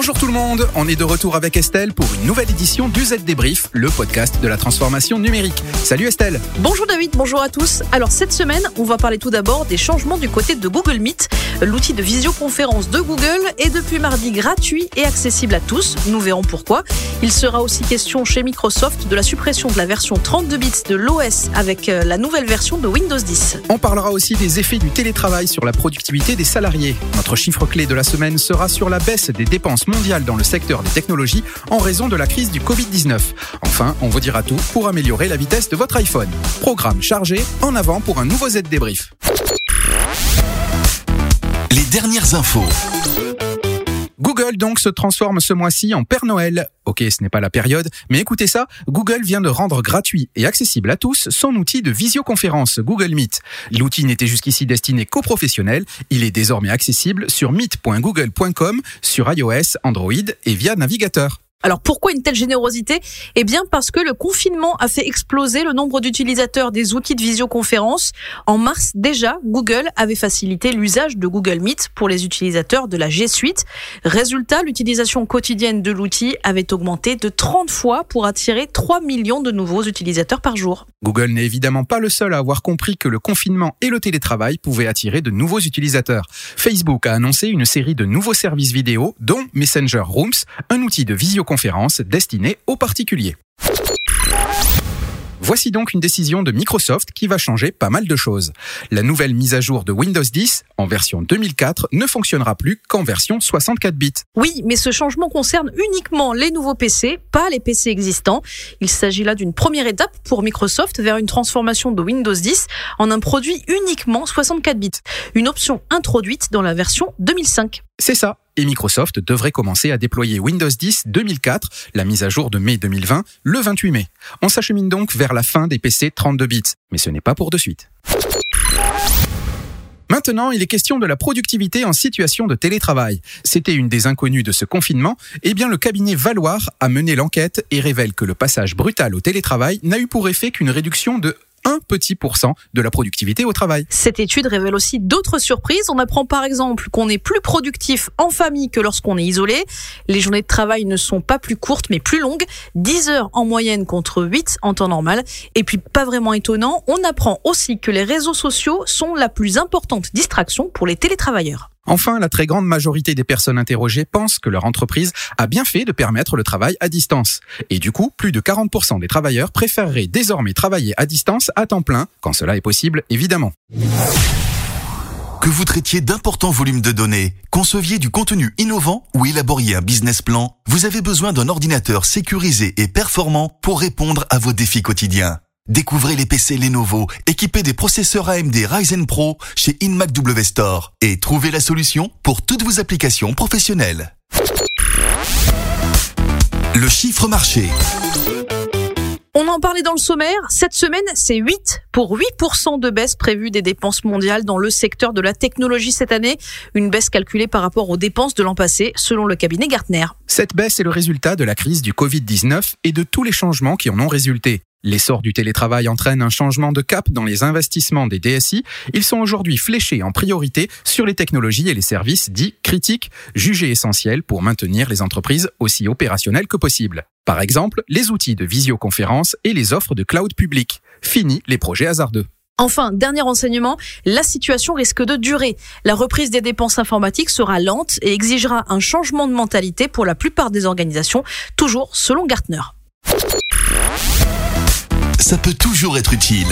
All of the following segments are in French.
Bonjour tout le monde, on est de retour avec Estelle pour une nouvelle édition du Z Débrief, le podcast de la transformation numérique. Salut Estelle Bonjour David, bonjour à tous. Alors cette semaine, on va parler tout d'abord des changements du côté de Google Meet. L'outil de visioconférence de Google est depuis mardi gratuit et accessible à tous. Nous verrons pourquoi. Il sera aussi question chez Microsoft de la suppression de la version 32 bits de l'OS avec euh, la nouvelle version de Windows 10. On parlera aussi des effets du télétravail sur la productivité des salariés. Notre chiffre clé de la semaine sera sur la baisse des dépenses dans le secteur des technologies en raison de la crise du Covid-19. Enfin, on vous dira tout pour améliorer la vitesse de votre iPhone. Programme chargé, en avant pour un nouveau Z débrief. Les dernières infos. Google donc se transforme ce mois-ci en Père Noël. Ok, ce n'est pas la période, mais écoutez ça, Google vient de rendre gratuit et accessible à tous son outil de visioconférence Google Meet. L'outil n'était jusqu'ici destiné qu'aux professionnels, il est désormais accessible sur meet.google.com, sur iOS, Android et via navigateur. Alors pourquoi une telle générosité? Eh bien parce que le confinement a fait exploser le nombre d'utilisateurs des outils de visioconférence. En mars déjà, Google avait facilité l'usage de Google Meet pour les utilisateurs de la G Suite. Résultat, l'utilisation quotidienne de l'outil avait augmenté de 30 fois pour attirer 3 millions de nouveaux utilisateurs par jour. Google n'est évidemment pas le seul à avoir compris que le confinement et le télétravail pouvaient attirer de nouveaux utilisateurs. Facebook a annoncé une série de nouveaux services vidéo, dont Messenger Rooms, un outil de visioconférence destinée aux particuliers. Voici donc une décision de Microsoft qui va changer pas mal de choses. La nouvelle mise à jour de Windows 10 en version 2004 ne fonctionnera plus qu'en version 64 bits. Oui, mais ce changement concerne uniquement les nouveaux PC, pas les PC existants. Il s'agit là d'une première étape pour Microsoft vers une transformation de Windows 10 en un produit uniquement 64 bits, une option introduite dans la version 2005. C'est ça. Et Microsoft devrait commencer à déployer Windows 10 2004, la mise à jour de mai 2020, le 28 mai. On s'achemine donc vers la fin des PC 32 bits. Mais ce n'est pas pour de suite. Maintenant, il est question de la productivité en situation de télétravail. C'était une des inconnues de ce confinement. Eh bien, le cabinet Valoir a mené l'enquête et révèle que le passage brutal au télétravail n'a eu pour effet qu'une réduction de un petit pourcent de la productivité au travail. Cette étude révèle aussi d'autres surprises. On apprend par exemple qu'on est plus productif en famille que lorsqu'on est isolé. Les journées de travail ne sont pas plus courtes mais plus longues, 10 heures en moyenne contre 8 en temps normal. Et puis pas vraiment étonnant, on apprend aussi que les réseaux sociaux sont la plus importante distraction pour les télétravailleurs. Enfin, la très grande majorité des personnes interrogées pensent que leur entreprise a bien fait de permettre le travail à distance. Et du coup, plus de 40% des travailleurs préféreraient désormais travailler à distance à temps plein, quand cela est possible, évidemment. Que vous traitiez d'importants volumes de données, conceviez du contenu innovant ou élaboriez un business plan, vous avez besoin d'un ordinateur sécurisé et performant pour répondre à vos défis quotidiens. Découvrez les PC Lenovo équipés des processeurs AMD Ryzen Pro chez InMac Store et trouvez la solution pour toutes vos applications professionnelles. Le chiffre marché. On en parlait dans le sommaire. Cette semaine, c'est 8 pour 8% de baisse prévue des dépenses mondiales dans le secteur de la technologie cette année. Une baisse calculée par rapport aux dépenses de l'an passé, selon le cabinet Gartner. Cette baisse est le résultat de la crise du Covid-19 et de tous les changements qui en ont résulté. L'essor du télétravail entraîne un changement de cap dans les investissements des DSI. Ils sont aujourd'hui fléchés en priorité sur les technologies et les services dits critiques, jugés essentiels pour maintenir les entreprises aussi opérationnelles que possible. Par exemple, les outils de visioconférence et les offres de cloud public. Fini les projets hasardeux. Enfin, dernier renseignement, la situation risque de durer. La reprise des dépenses informatiques sera lente et exigera un changement de mentalité pour la plupart des organisations, toujours selon Gartner ça peut toujours être utile.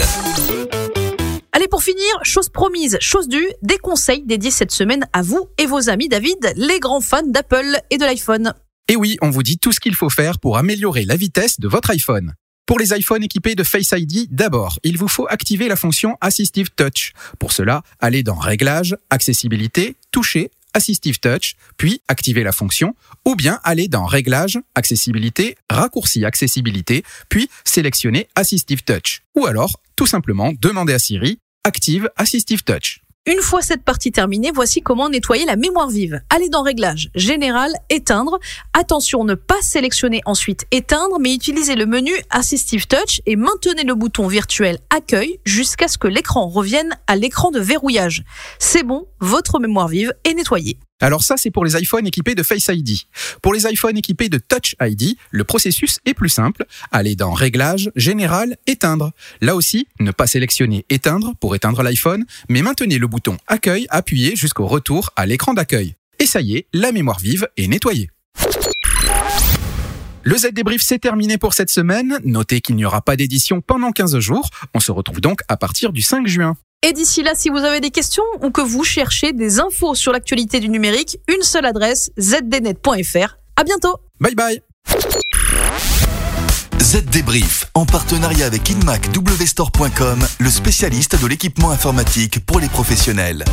Allez, pour finir, chose promise, chose due, des conseils dédiés cette semaine à vous et vos amis, David, les grands fans d'Apple et de l'iPhone. Et oui, on vous dit tout ce qu'il faut faire pour améliorer la vitesse de votre iPhone. Pour les iPhones équipés de Face ID, d'abord, il vous faut activer la fonction Assistive Touch. Pour cela, allez dans Réglages, Accessibilité, Toucher Assistive Touch, puis activer la fonction, ou bien aller dans Réglages, Accessibilité, Raccourci Accessibilité, puis sélectionner Assistive Touch. Ou alors, tout simplement, demander à Siri, Active Assistive Touch. Une fois cette partie terminée, voici comment nettoyer la mémoire vive. Allez dans Réglages, Général, Éteindre. Attention, ne pas sélectionner ensuite Éteindre, mais utilisez le menu Assistive Touch et maintenez le bouton virtuel Accueil jusqu'à ce que l'écran revienne à l'écran de verrouillage. C'est bon, votre mémoire vive est nettoyée. Alors ça, c'est pour les iPhones équipés de Face ID. Pour les iPhones équipés de Touch ID, le processus est plus simple. Allez dans Réglages, Général, Éteindre. Là aussi, ne pas sélectionner Éteindre pour éteindre l'iPhone, mais maintenez le bouton Accueil appuyé jusqu'au retour à l'écran d'accueil. Et ça y est, la mémoire vive est nettoyée. Le Z débrief c'est terminé pour cette semaine. Notez qu'il n'y aura pas d'édition pendant 15 jours. On se retrouve donc à partir du 5 juin. Et d'ici là, si vous avez des questions ou que vous cherchez des infos sur l'actualité du numérique, une seule adresse, zdnet.fr. À bientôt. Bye bye. Z Débrief, en partenariat avec InMacWstore.com, le spécialiste de l'équipement informatique pour les professionnels.